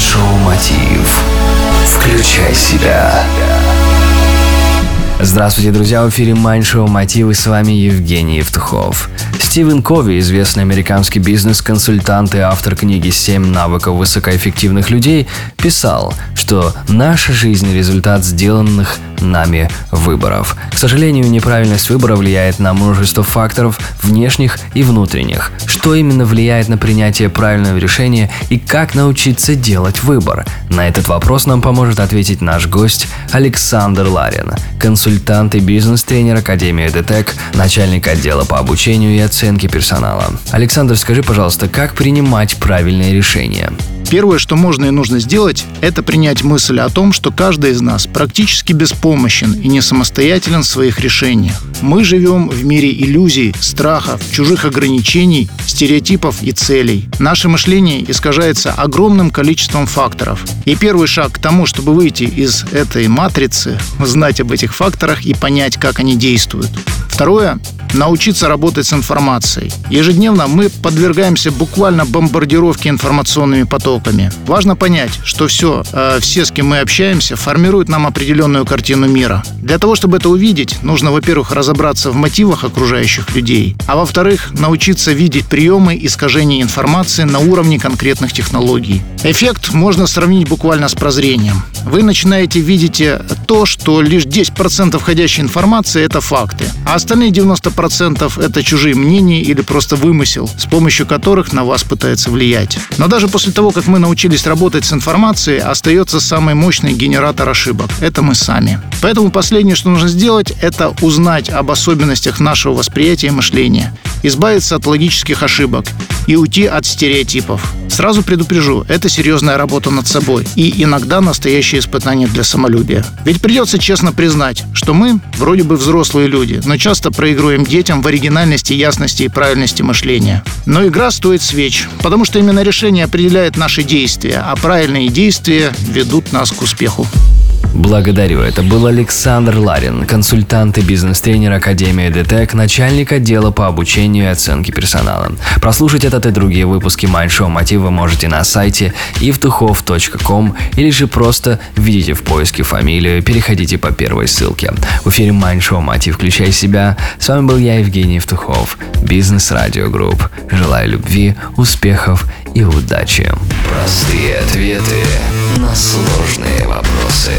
Майндшоу Мотив. Включай себя. Здравствуйте, друзья! В эфире Майндшоу Мотив. С вами Евгений Евтухов. Стивен Кови, известный американский бизнес-консультант и автор книги «Семь навыков высокоэффективных людей», писал, что наша жизнь – результат сделанных нами выборов. К сожалению, неправильность выбора влияет на множество факторов внешних и внутренних. Что именно влияет на принятие правильного решения и как научиться делать выбор? На этот вопрос нам поможет ответить наш гость Александр Ларин, консультант и бизнес-тренер Академии ДТЭК, начальник отдела по обучению и оценке персонала. Александр, скажи, пожалуйста, как принимать правильные решения? Первое, что можно и нужно сделать, это принять мысль о том, что каждый из нас практически беспомощен и не самостоятелен в своих решениях. Мы живем в мире иллюзий, страхов, чужих ограничений, стереотипов и целей. Наше мышление искажается огромным количеством факторов. И первый шаг к тому, чтобы выйти из этой матрицы, знать об этих факторах и понять, как они действуют. Второе научиться работать с информацией. Ежедневно мы подвергаемся буквально бомбардировке информационными потоками. Важно понять, что все, э, все, с кем мы общаемся, формируют нам определенную картину мира. Для того, чтобы это увидеть, нужно, во-первых, разобраться в мотивах окружающих людей, а во-вторых, научиться видеть приемы искажения информации на уровне конкретных технологий. Эффект можно сравнить буквально с прозрением. Вы начинаете видеть то, что лишь 10% входящей информации – это факты, а остальные 90% процентов это чужие мнения или просто вымысел, с помощью которых на вас пытаются влиять. Но даже после того, как мы научились работать с информацией, остается самый мощный генератор ошибок. Это мы сами. Поэтому последнее, что нужно сделать, это узнать об особенностях нашего восприятия и мышления, избавиться от логических ошибок и уйти от стереотипов. Сразу предупрежу, это серьезная работа над собой и иногда настоящее испытание для самолюбия. Ведь придется честно признать, что мы вроде бы взрослые люди, но часто проигрываем детям в оригинальности, ясности и правильности мышления. Но игра стоит свеч, потому что именно решение определяет наши действия, а правильные действия ведут нас к успеху. Благодарю. Это был Александр Ларин, консультант и бизнес-тренер Академии ДТЭК, начальник отдела по обучению и оценке персонала. Прослушать этот и другие выпуски Майндшоу вы можете на сайте evtuchov.com или же просто введите в поиске фамилию, переходите по первой ссылке. В эфире Майндшоу Мотив «Включай себя». С вами был я, Евгений Евтухов, Бизнес Радио Групп. Желаю любви, успехов и удачи. Простые ответы на сложные вопросы.